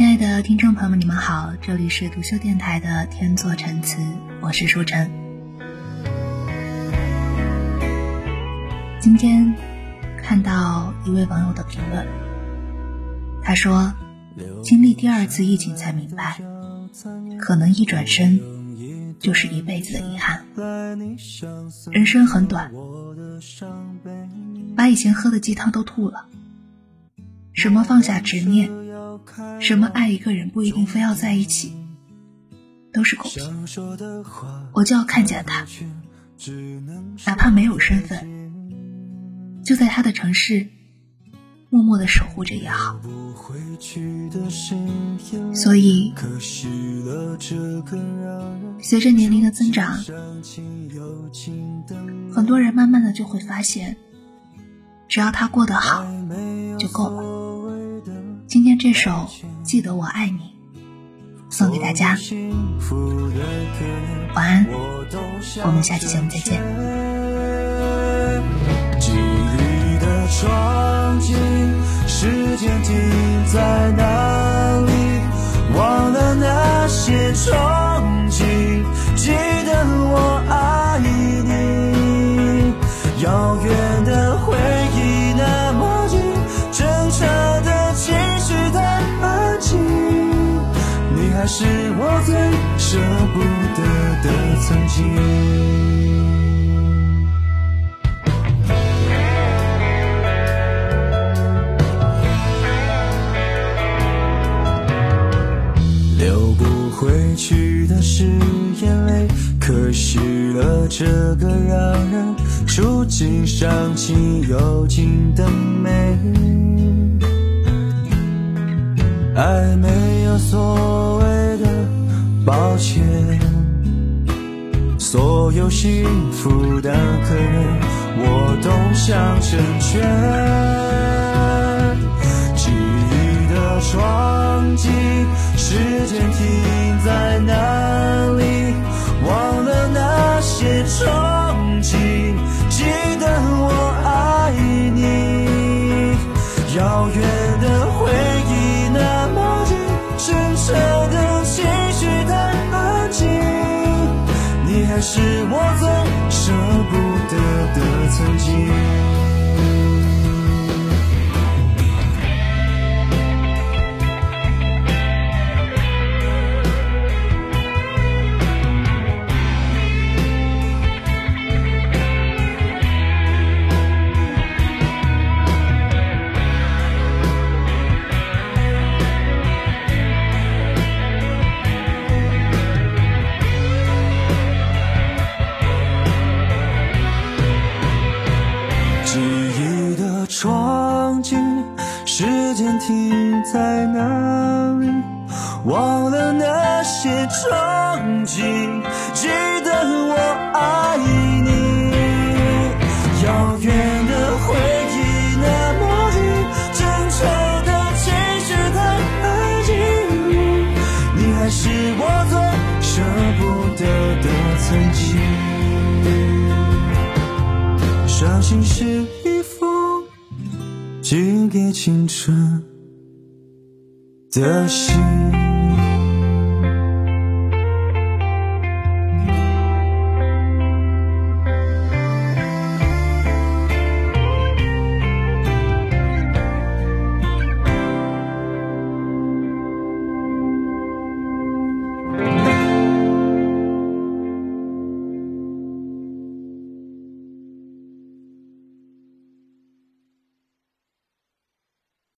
亲爱的听众朋友们，你们好，这里是独秀电台的天作陈词，我是舒晨。今天看到一位网友的评论，他说：“经历第二次疫情才明白，可能一转身就是一辈子的遗憾。人生很短，把以前喝的鸡汤都吐了。什么放下执念？”什么爱一个人不一定非要在一起，都是公平。我就要看见他，哪怕没有身份，就在他的城市默默的守护着也好。所以，随着年龄的增长，很多人慢慢的就会发现，只要他过得好，就够了。今天这首《记得我爱你》送给大家，晚安，我们下期节目再见。记忆的窗景，时间停在哪里？忘了那些不得的曾经。流不回去的是眼泪，可惜了这个让人触景伤情又尽的美。爱没有所谓抱歉，所有幸福的可能我都想成全。记忆的窗景，时间停在那曾经记忆的窗景。时间停在哪里？忘了那些憧憬，记得我爱。情是一封寄给青春的信。